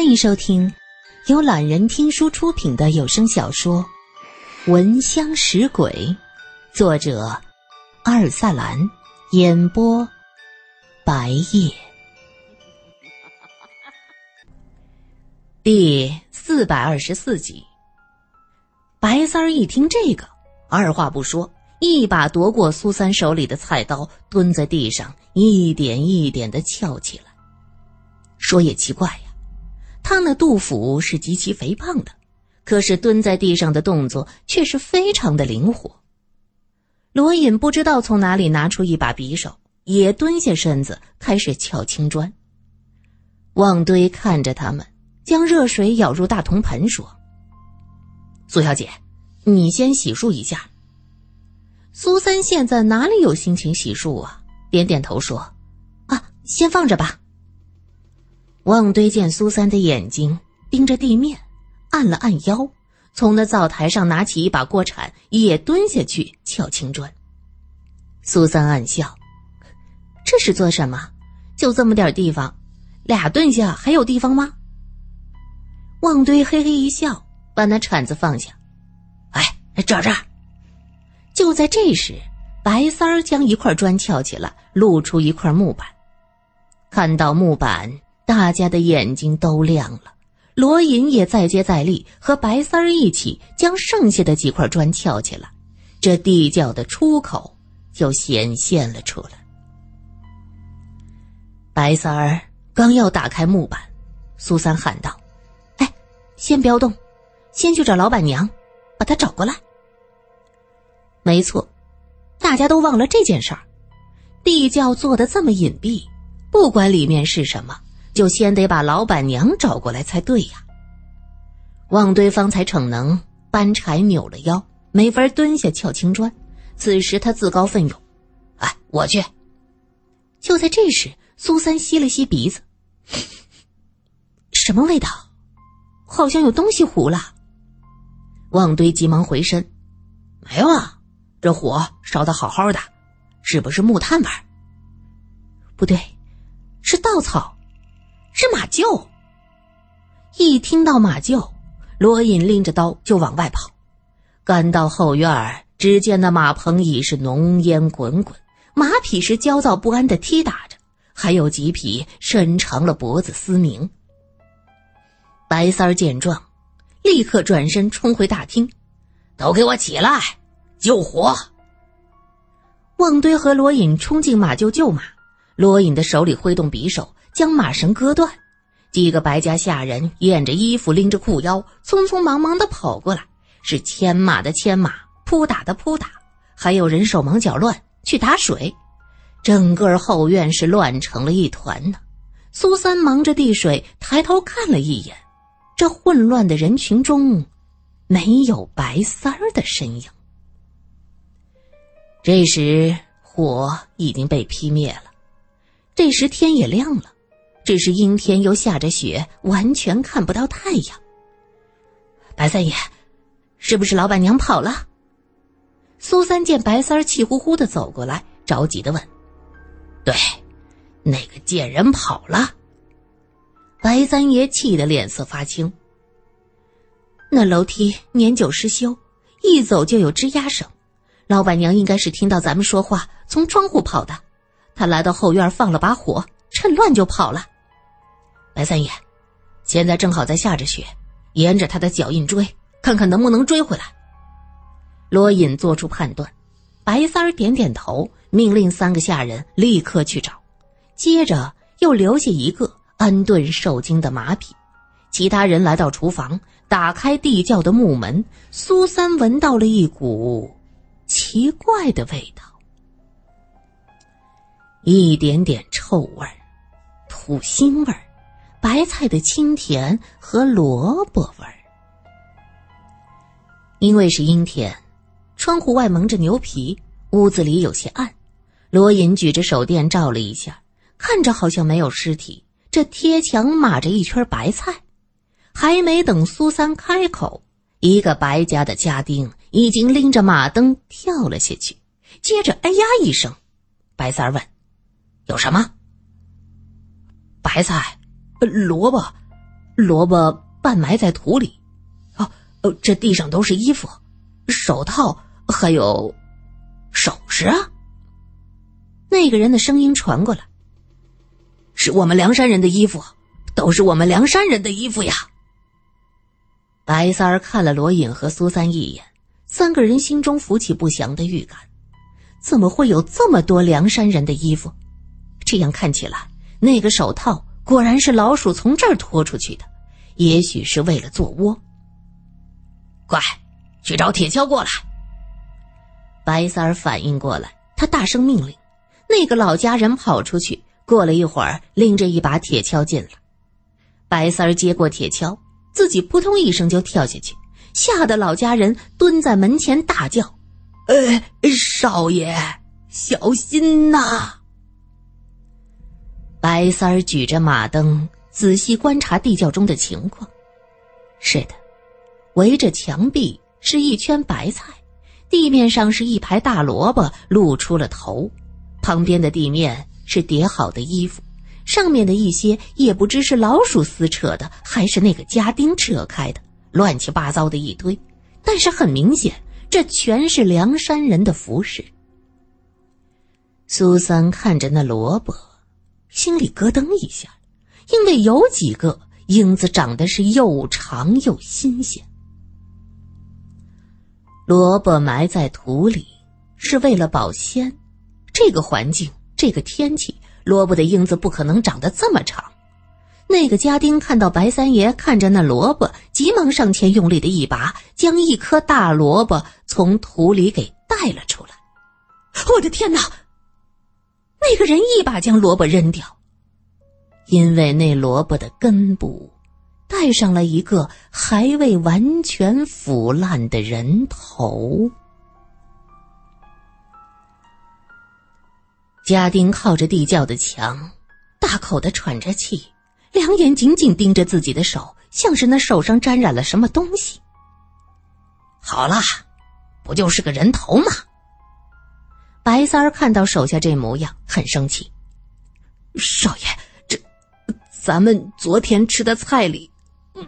欢迎收听由懒人听书出品的有声小说《闻香识鬼》，作者阿尔萨兰，演播白夜。第四百二十四集，白三儿一听这个，二话不说，一把夺过苏三手里的菜刀，蹲在地上，一点一点的撬起来。说也奇怪呀。他那杜甫是极其肥胖的，可是蹲在地上的动作却是非常的灵活。罗隐不知道从哪里拿出一把匕首，也蹲下身子开始撬青砖。旺堆看着他们，将热水舀入大铜盆，说：“苏小姐，你先洗漱一下。”苏三现在哪里有心情洗漱啊？点点头说：“啊，先放着吧。”旺堆见苏三的眼睛盯着地面，按了按腰，从那灶台上拿起一把锅铲，也蹲下去撬青砖。苏三暗笑：“这是做什么？就这么点地方，俩蹲下还有地方吗？”旺堆嘿嘿一笑，把那铲子放下：“哎，这这。”就在这时，白三儿将一块砖撬起来，露出一块木板，看到木板。大家的眼睛都亮了，罗隐也再接再厉，和白三儿一起将剩下的几块砖撬起来，这地窖的出口就显现了出来。白三儿刚要打开木板，苏三喊道：“哎，先不要动，先去找老板娘，把她找过来。”没错，大家都忘了这件事儿，地窖做的这么隐蔽，不管里面是什么。就先得把老板娘找过来才对呀。旺堆方才逞能，搬柴扭了腰，没法蹲下撬青砖。此时他自告奋勇：“哎，我去。”就在这时，苏三吸了吸鼻子，什么味道？好像有东西糊了。旺堆急忙回身：“没有啊，这火烧的好好的，是不是木炭味儿？不对，是稻草。”是马厩。一听到马厩，罗隐拎着刀就往外跑。赶到后院，只见那马棚已是浓烟滚滚，马匹是焦躁不安的踢打着，还有几匹伸长了脖子嘶鸣。白三儿见状，立刻转身冲回大厅：“都给我起来，救火！”旺堆和罗隐冲进马厩救马，罗隐的手里挥动匕首。将马绳割断，几个白家下人掩着衣服，拎着裤腰，匆匆忙忙的跑过来，是牵马的牵马，扑打的扑打，还有人手忙脚乱去打水，整个后院是乱成了一团呢。苏三忙着递水，抬头看了一眼，这混乱的人群中，没有白三儿的身影。这时火已经被劈灭了，这时天也亮了。只是阴天又下着雪，完全看不到太阳。白三爷，是不是老板娘跑了？苏三见白三儿气呼呼的走过来，着急的问：“对，那个贱人跑了。”白三爷气得脸色发青。那楼梯年久失修，一走就有吱呀声，老板娘应该是听到咱们说话，从窗户跑的。她来到后院放了把火。趁乱就跑了，白三爷，现在正好在下着雪，沿着他的脚印追，看看能不能追回来。罗隐做出判断，白三儿点点头，命令三个下人立刻去找，接着又留下一个安顿受惊的马匹，其他人来到厨房，打开地窖的木门，苏三闻到了一股奇怪的味道，一点点臭味儿。土腥味儿，白菜的清甜和萝卜味儿。因为是阴天，窗户外蒙着牛皮，屋子里有些暗。罗隐举着手电照了一下，看着好像没有尸体。这贴墙码着一圈白菜，还没等苏三开口，一个白家的家丁已经拎着马灯跳了下去。接着，哎呀一声，白三问：“有什么？”白菜，萝卜，萝卜半埋在土里。哦，呃，这地上都是衣服、手套，还有首饰啊。那个人的声音传过来：“是我们梁山人的衣服，都是我们梁山人的衣服呀。”白三儿看了罗隐和苏三一眼，三个人心中浮起不祥的预感：怎么会有这么多梁山人的衣服？这样看起来，那个手套果然是老鼠从这儿拖出去的，也许是为了做窝。快，去找铁锹过来！白三儿反应过来，他大声命令。那个老家人跑出去，过了一会儿，拎着一把铁锹进来。白三儿接过铁锹。自己扑通一声就跳下去，吓得老家人蹲在门前大叫：“呃，少爷，小心呐！”白三儿举着马灯，仔细观察地窖中的情况。是的，围着墙壁是一圈白菜，地面上是一排大萝卜露出了头，旁边的地面是叠好的衣服。上面的一些也不知是老鼠撕扯的，还是那个家丁扯开的，乱七八糟的一堆。但是很明显，这全是梁山人的服饰。苏三看着那萝卜，心里咯噔一下，因为有几个影子长得是又长又新鲜。萝卜埋在土里是为了保鲜，这个环境，这个天气。萝卜的英子不可能长得这么长。那个家丁看到白三爷看着那萝卜，急忙上前用力的一拔，将一颗大萝卜从土里给带了出来。我的天哪！那个人一把将萝卜扔掉，因为那萝卜的根部带上了一个还未完全腐烂的人头。家丁靠着地窖的墙，大口的喘着气，两眼紧紧盯着自己的手，像是那手上沾染了什么东西。好了，不就是个人头吗？白三儿看到手下这模样，很生气。少爷，这咱们昨天吃的菜里，嗯，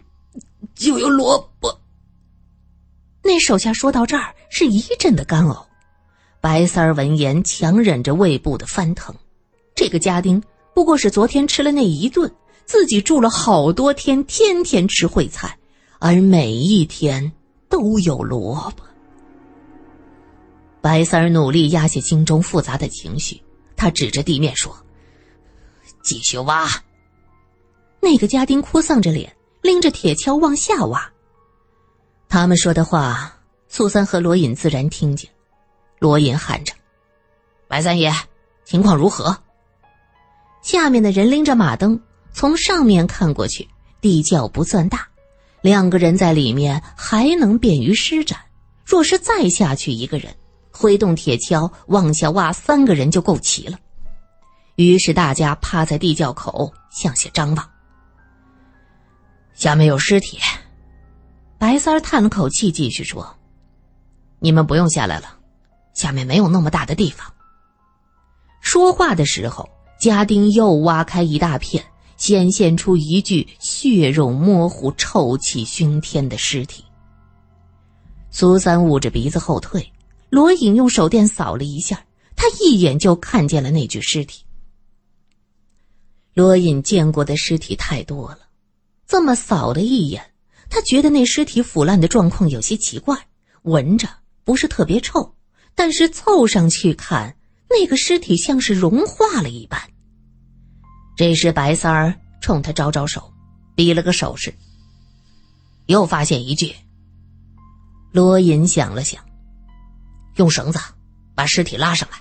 就有萝卜。那手下说到这儿，是一阵的干呕。白三儿闻言，强忍着胃部的翻腾。这个家丁不过是昨天吃了那一顿，自己住了好多天，天天吃烩菜，而每一天都有萝卜。白三儿努力压下心中复杂的情绪，他指着地面说：“继续挖。”那个家丁哭丧着脸，拎着铁锹往下挖。他们说的话，苏三和罗隐自然听见。罗隐喊着：“白三爷，情况如何？”下面的人拎着马灯，从上面看过去，地窖不算大，两个人在里面还能便于施展。若是再下去一个人，挥动铁锹往下挖，三个人就够齐了。于是大家趴在地窖口向下张望，下面有尸体。白三叹了口气，继续说：“你们不用下来了。”下面没有那么大的地方。说话的时候，家丁又挖开一大片，显现出一具血肉模糊、臭气熏天的尸体。苏三捂着鼻子后退，罗隐用手电扫了一下，他一眼就看见了那具尸体。罗隐见过的尸体太多了，这么扫了一眼，他觉得那尸体腐烂的状况有些奇怪，闻着不是特别臭。但是凑上去看，那个尸体像是融化了一般。这时，白三儿冲他招招手，比了个手势。又发现一具。罗隐想了想，用绳子把尸体拉上来。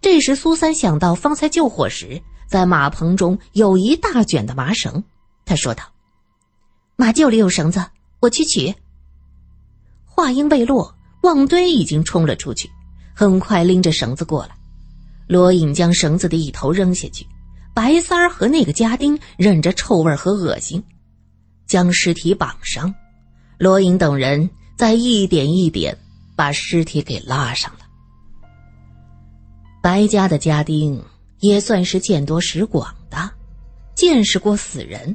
这时，苏三想到方才救火时在马棚中有一大卷的麻绳，他说道：“马厩里有绳子，我去取。”话音未落。旺堆已经冲了出去，很快拎着绳子过来。罗隐将绳子的一头扔下去，白三儿和那个家丁忍着臭味和恶心，将尸体绑上。罗隐等人再一点一点把尸体给拉上了。白家的家丁也算是见多识广的，见识过死人，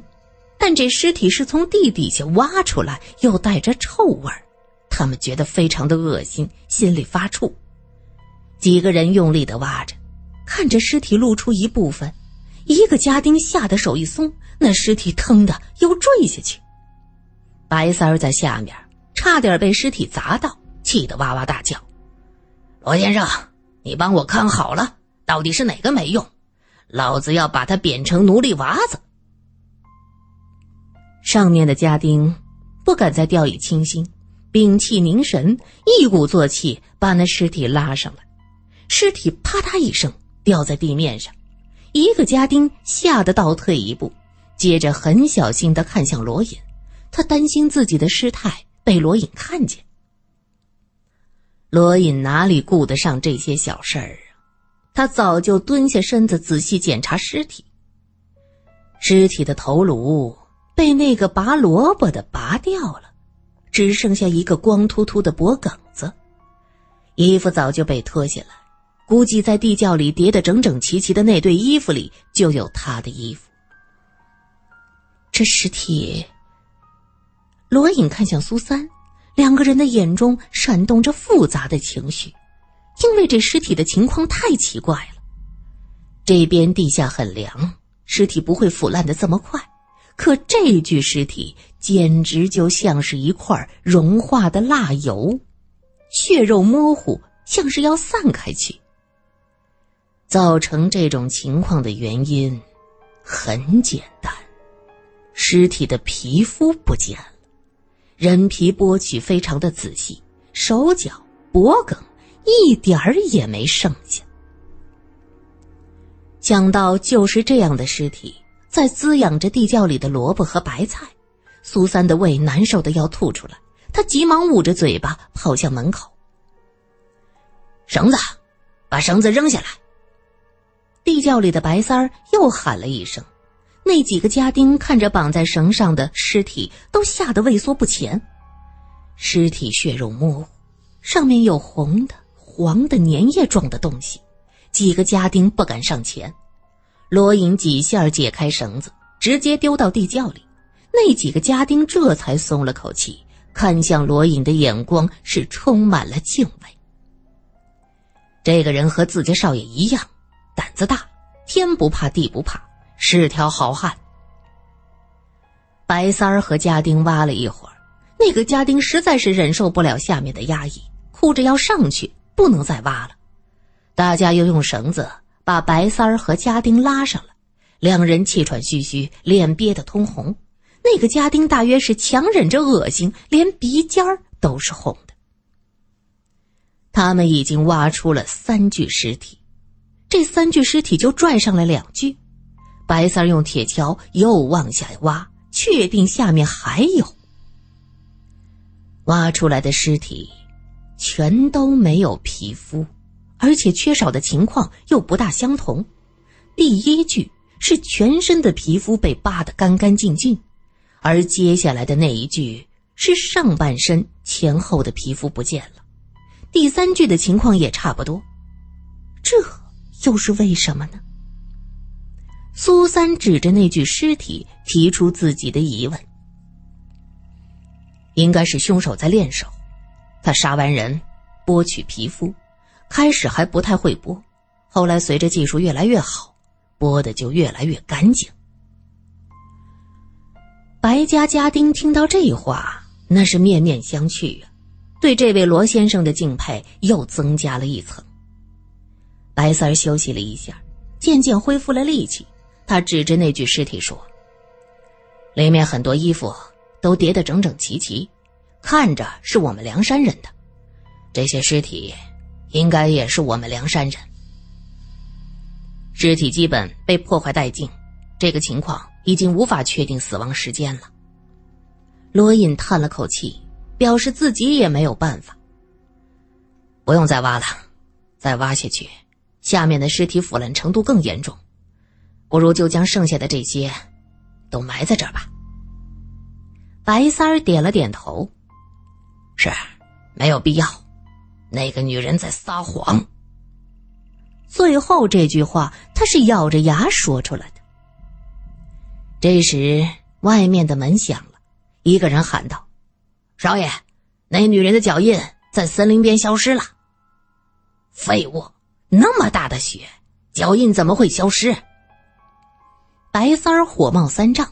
但这尸体是从地底下挖出来，又带着臭味儿，他们觉得非常的恶心，心里发怵。几个人用力的挖着，看着尸体露出一部分，一个家丁吓得手一松，那尸体腾的又坠下去。白三儿在下面差点被尸体砸到，气得哇哇大叫：“罗先生，你帮我看好了，到底是哪个没用？老子要把他贬成奴隶娃子！”上面的家丁不敢再掉以轻心，屏气凝神，一鼓作气把那尸体拉上来。尸体啪嗒一声掉在地面上，一个家丁吓得倒退一步，接着很小心的看向罗隐，他担心自己的失态被罗隐看见。罗隐哪里顾得上这些小事儿啊？他早就蹲下身子仔细检查尸体。尸体的头颅。被那个拔萝卜的拔掉了，只剩下一个光秃秃的脖梗子，衣服早就被脱下来，估计在地窖里叠得整整齐齐的那堆衣服里就有他的衣服。这尸体，罗隐看向苏三，两个人的眼中闪动着复杂的情绪，因为这尸体的情况太奇怪了。这边地下很凉，尸体不会腐烂的这么快。可这具尸体简直就像是一块融化的蜡油，血肉模糊，像是要散开去。造成这种情况的原因很简单，尸体的皮肤不见了，人皮剥取非常的仔细，手脚脖梗一点儿也没剩下。想到就是这样的尸体。在滋养着地窖里的萝卜和白菜，苏三的胃难受的要吐出来，他急忙捂着嘴巴跑向门口。绳子，把绳子扔下来。地窖里的白三儿又喊了一声，那几个家丁看着绑在绳上的尸体，都吓得畏缩不前。尸体血肉模糊，上面有红的、黄的粘液状的东西，几个家丁不敢上前。罗隐几下解开绳子，直接丢到地窖里。那几个家丁这才松了口气，看向罗隐的眼光是充满了敬畏。这个人和自家少爷一样，胆子大，天不怕地不怕，是条好汉。白三儿和家丁挖了一会儿，那个家丁实在是忍受不了下面的压抑，哭着要上去，不能再挖了。大家又用绳子。把白三儿和家丁拉上了，两人气喘吁吁，脸憋得通红。那个家丁大约是强忍着恶心，连鼻尖儿都是红的。他们已经挖出了三具尸体，这三具尸体就拽上了两具。白三儿用铁锹又往下挖，确定下面还有。挖出来的尸体全都没有皮肤。而且缺少的情况又不大相同。第一具是全身的皮肤被扒得干干净净，而接下来的那一具是上半身前后的皮肤不见了。第三具的情况也差不多，这又是为什么呢？苏三指着那具尸体，提出自己的疑问：应该是凶手在练手，他杀完人，剥取皮肤。开始还不太会剥，后来随着技术越来越好，剥的就越来越干净。白家家丁听到这话，那是面面相觑啊，对这位罗先生的敬佩又增加了一层。白三儿休息了一下，渐渐恢复了力气，他指着那具尸体说：“里面很多衣服都叠得整整齐齐，看着是我们梁山人的，这些尸体。”应该也是我们梁山人。尸体基本被破坏殆尽，这个情况已经无法确定死亡时间了。罗隐叹了口气，表示自己也没有办法。不用再挖了，再挖下去，下面的尸体腐烂程度更严重，不如就将剩下的这些都埋在这儿吧。白三儿点了点头，是，没有必要。那个女人在撒谎。最后这句话，他是咬着牙说出来的。这时，外面的门响了，一个人喊道：“少爷，那女人的脚印在森林边消失了。”废物！那么大的雪，脚印怎么会消失？白三儿火冒三丈，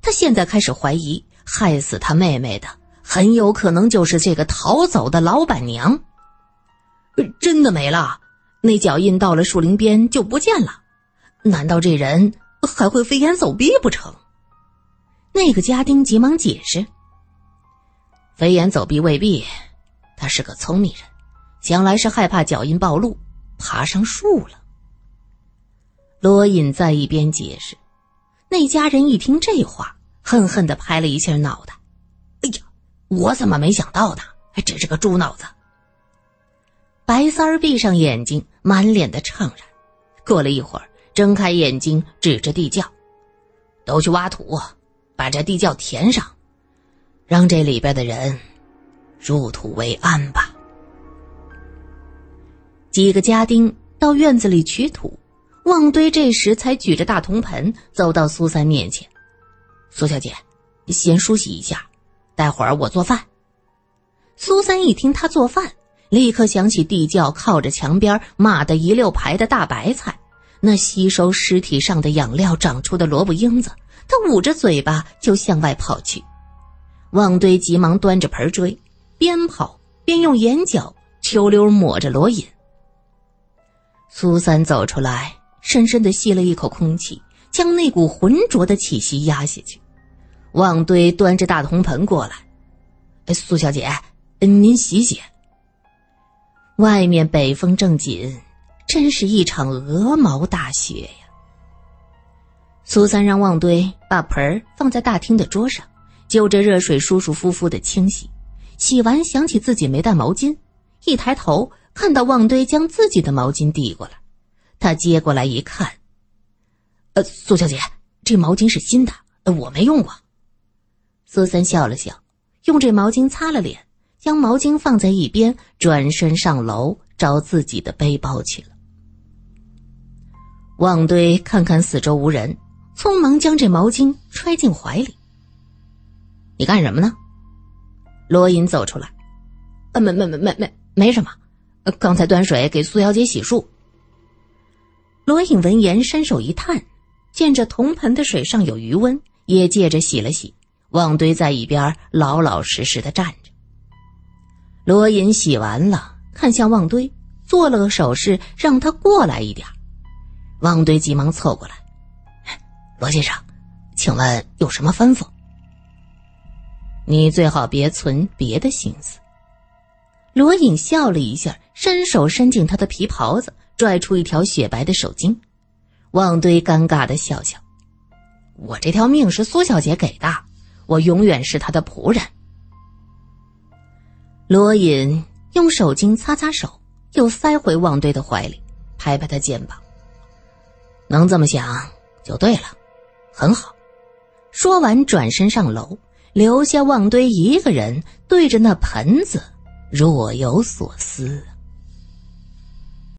他现在开始怀疑，害死他妹妹的很有可能就是这个逃走的老板娘。真的没了？那脚印到了树林边就不见了？难道这人还会飞檐走壁不成？那个家丁急忙解释：“飞檐走壁未必，他是个聪明人，想来是害怕脚印暴露。”爬上树了。罗隐在一边解释，那家人一听这话，恨恨的拍了一下脑袋：“哎呀，我怎么没想到呢？还真是个猪脑子！”白三儿闭上眼睛，满脸的怅然。过了一会儿，睁开眼睛，指着地窖：“都去挖土，把这地窖填上，让这里边的人入土为安吧。”几个家丁到院子里取土，旺堆这时才举着大铜盆走到苏三面前：“苏小姐，先梳洗一下，待会儿我做饭。”苏三一听他做饭，立刻想起地窖靠着墙边码的一溜排的大白菜，那吸收尸体上的养料长出的萝卜缨子，他捂着嘴巴就向外跑去。旺堆急忙端着盆追，边跑边用眼角秋溜抹着罗隐。苏三走出来，深深的吸了一口空气，将那股浑浊的气息压下去。旺堆端着大铜盆过来：“苏小姐，您洗洗。”外面北风正紧，真是一场鹅毛大雪呀。苏三让旺堆把盆儿放在大厅的桌上，就着热水舒舒服服的清洗。洗完，想起自己没带毛巾，一抬头。看到旺堆将自己的毛巾递过来，他接过来一看，呃，苏小姐，这毛巾是新的，我没用过。苏三笑了笑，用这毛巾擦了脸，将毛巾放在一边，转身上楼找自己的背包去了。旺堆看看四周无人，匆忙将这毛巾揣进怀里。你干什么呢？罗隐走出来，呃，没没没没没没什么。刚才端水给苏小姐洗漱。罗隐闻言伸手一探，见着铜盆的水上有余温，也借着洗了洗。旺堆在一边老老实实的站着。罗隐洗完了，看向旺堆，做了个手势，让他过来一点。旺堆急忙凑过来：“罗先生，请问有什么吩咐？你最好别存别的心思。”罗隐笑了一下，伸手伸进他的皮袍子，拽出一条雪白的手巾。旺堆尴尬的笑笑：“我这条命是苏小姐给的，我永远是她的仆人。”罗隐用手巾擦擦手，又塞回旺堆的怀里，拍拍他肩膀：“能这么想就对了，很好。”说完，转身上楼，留下旺堆一个人对着那盆子。若有所思。